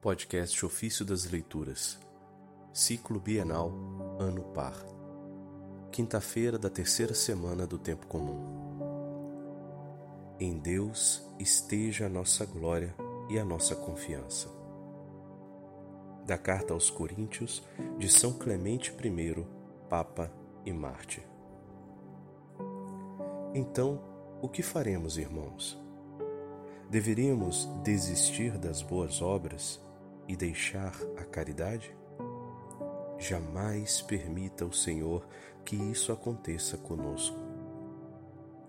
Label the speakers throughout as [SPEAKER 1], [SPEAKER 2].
[SPEAKER 1] Podcast Ofício das Leituras, Ciclo Bienal, Ano Par, quinta-feira da terceira semana do Tempo Comum. Em Deus esteja a nossa glória e a nossa confiança. Da Carta aos Coríntios, de São Clemente I, Papa e Marte. Então, o que faremos, irmãos? Deveríamos desistir das boas obras e deixar a caridade? Jamais permita o Senhor que isso aconteça conosco.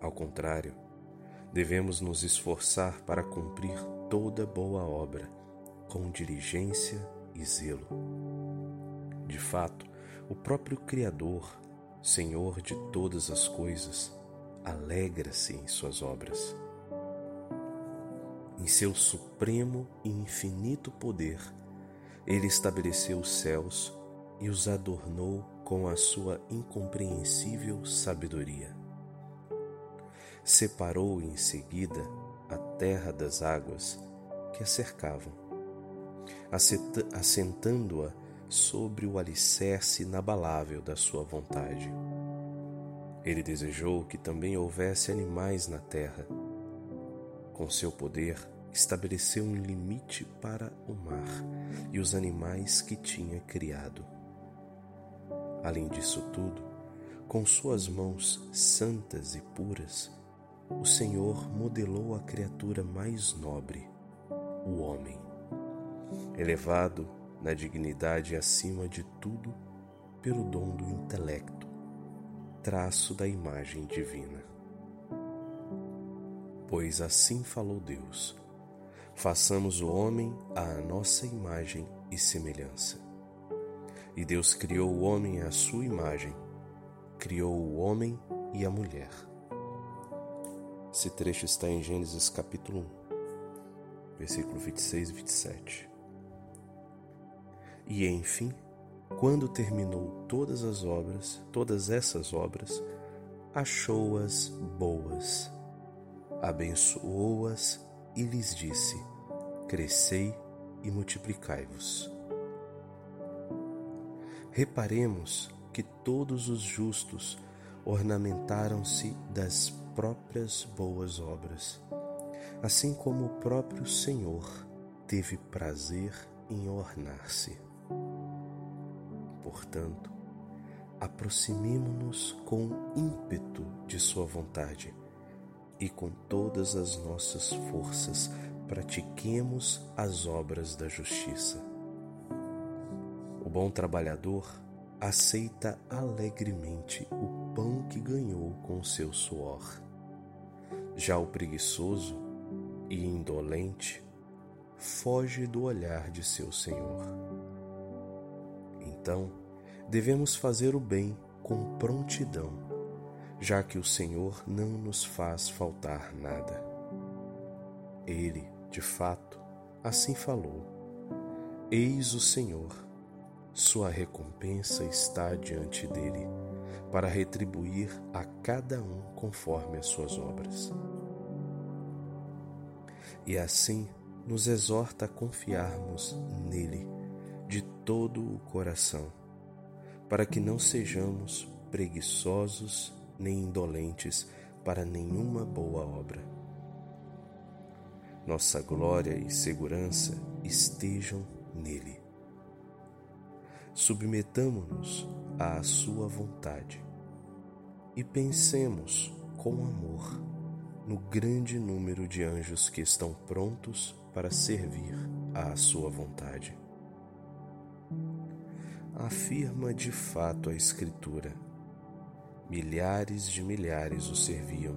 [SPEAKER 1] Ao contrário, devemos nos esforçar para cumprir toda boa obra com diligência e zelo. De fato, o próprio Criador, Senhor de todas as coisas, alegra-se em suas obras. Em seu supremo e infinito poder, ele estabeleceu os céus e os adornou com a sua incompreensível sabedoria. Separou em seguida a terra das águas que a cercavam, assentando-a sobre o alicerce inabalável da sua vontade. Ele desejou que também houvesse animais na terra com seu poder, estabeleceu um limite para o mar e os animais que tinha criado. Além disso tudo, com suas mãos santas e puras, o Senhor modelou a criatura mais nobre, o homem, elevado na dignidade acima de tudo pelo dom do intelecto, traço da imagem divina pois assim falou Deus: façamos o homem à nossa imagem e semelhança. E Deus criou o homem à sua imagem, criou o homem e a mulher. Esse trecho está em Gênesis capítulo 1, versículo 26 e 27. E enfim, quando terminou todas as obras, todas essas obras, achou-as boas abençoou-as e lhes disse: Crescei e multiplicai-vos. Reparemos que todos os justos ornamentaram-se das próprias boas obras, assim como o próprio Senhor teve prazer em ornar-se. Portanto, aproximemo-nos com ímpeto de Sua vontade e com todas as nossas forças pratiquemos as obras da justiça. O bom trabalhador aceita alegremente o pão que ganhou com seu suor. Já o preguiçoso e indolente foge do olhar de seu Senhor. Então, devemos fazer o bem com prontidão já que o Senhor não nos faz faltar nada. Ele, de fato, assim falou: Eis o Senhor, sua recompensa está diante dele, para retribuir a cada um conforme as suas obras. E assim nos exorta a confiarmos nele de todo o coração, para que não sejamos preguiçosos nem indolentes para nenhuma boa obra. Nossa glória e segurança estejam nele. Submetamo-nos à Sua vontade e pensemos com amor no grande número de anjos que estão prontos para servir à Sua vontade. Afirma de fato a Escritura milhares de milhares o serviam,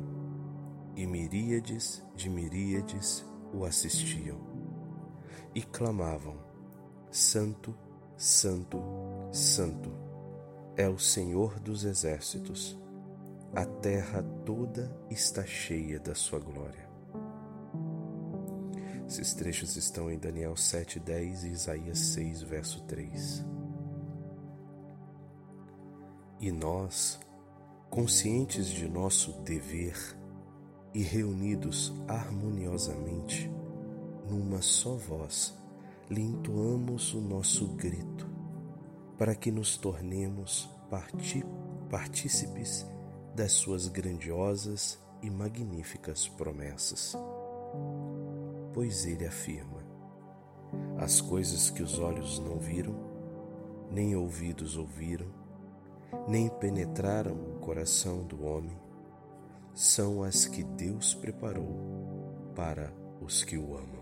[SPEAKER 1] e miríades de miríades o assistiam, e clamavam: Santo, Santo, Santo é o Senhor dos exércitos, a terra toda está cheia da sua glória. Esses trechos estão em Daniel 7,10 e Isaías 6, verso 3. E nós, conscientes de nosso dever e reunidos harmoniosamente numa só voz, lhe entoamos o nosso grito, para que nos tornemos partícipes das suas grandiosas e magníficas promessas. Pois ele afirma: as coisas que os olhos não viram, nem ouvidos ouviram, nem penetraram o coração do homem, são as que Deus preparou para os que o amam.